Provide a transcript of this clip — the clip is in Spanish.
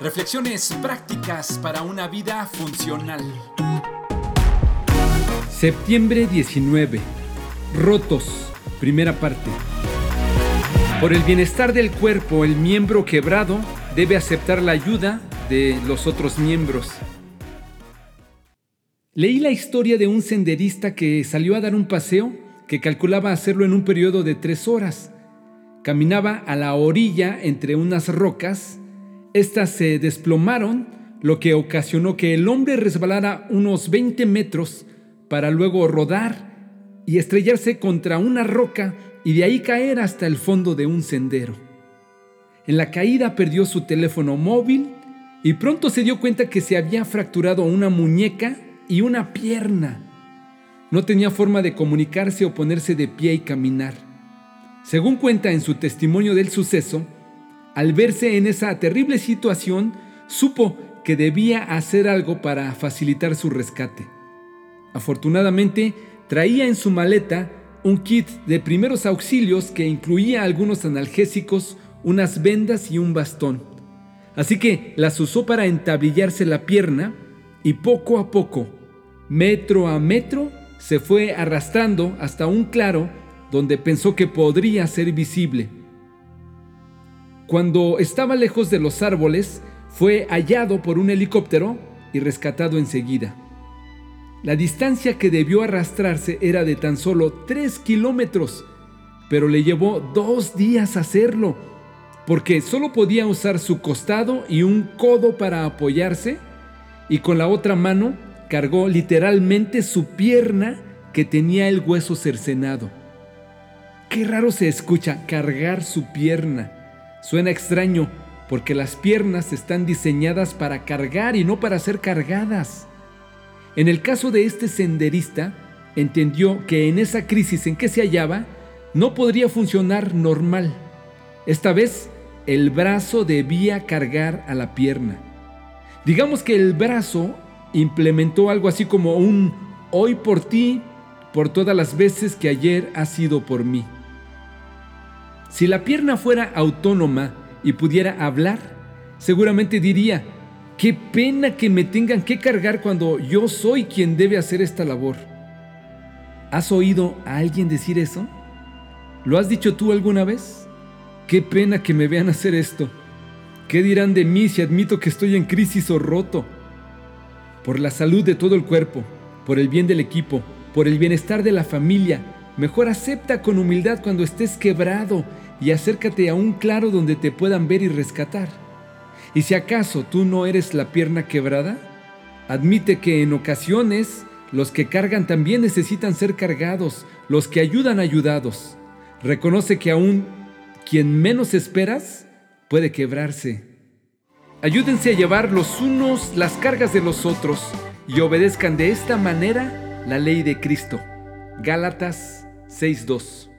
Reflexiones prácticas para una vida funcional. Septiembre 19. Rotos. Primera parte. Por el bienestar del cuerpo, el miembro quebrado debe aceptar la ayuda de los otros miembros. Leí la historia de un senderista que salió a dar un paseo que calculaba hacerlo en un periodo de tres horas. Caminaba a la orilla entre unas rocas. Estas se desplomaron, lo que ocasionó que el hombre resbalara unos 20 metros para luego rodar y estrellarse contra una roca y de ahí caer hasta el fondo de un sendero. En la caída perdió su teléfono móvil y pronto se dio cuenta que se había fracturado una muñeca y una pierna. No tenía forma de comunicarse o ponerse de pie y caminar. Según cuenta en su testimonio del suceso, al verse en esa terrible situación, supo que debía hacer algo para facilitar su rescate. Afortunadamente, traía en su maleta un kit de primeros auxilios que incluía algunos analgésicos, unas vendas y un bastón. Así que las usó para entablillarse la pierna y poco a poco, metro a metro, se fue arrastrando hasta un claro donde pensó que podría ser visible. Cuando estaba lejos de los árboles, fue hallado por un helicóptero y rescatado enseguida. La distancia que debió arrastrarse era de tan solo 3 kilómetros, pero le llevó dos días hacerlo, porque solo podía usar su costado y un codo para apoyarse, y con la otra mano cargó literalmente su pierna que tenía el hueso cercenado. Qué raro se escucha cargar su pierna. Suena extraño porque las piernas están diseñadas para cargar y no para ser cargadas. En el caso de este senderista, entendió que en esa crisis en que se hallaba, no podría funcionar normal. Esta vez, el brazo debía cargar a la pierna. Digamos que el brazo implementó algo así como un hoy por ti, por todas las veces que ayer ha sido por mí. Si la pierna fuera autónoma y pudiera hablar, seguramente diría, qué pena que me tengan que cargar cuando yo soy quien debe hacer esta labor. ¿Has oído a alguien decir eso? ¿Lo has dicho tú alguna vez? Qué pena que me vean hacer esto. ¿Qué dirán de mí si admito que estoy en crisis o roto? Por la salud de todo el cuerpo, por el bien del equipo, por el bienestar de la familia, mejor acepta con humildad cuando estés quebrado y acércate a un claro donde te puedan ver y rescatar. Y si acaso tú no eres la pierna quebrada, admite que en ocasiones los que cargan también necesitan ser cargados, los que ayudan ayudados. Reconoce que aún quien menos esperas puede quebrarse. Ayúdense a llevar los unos las cargas de los otros y obedezcan de esta manera la ley de Cristo. Gálatas 6.2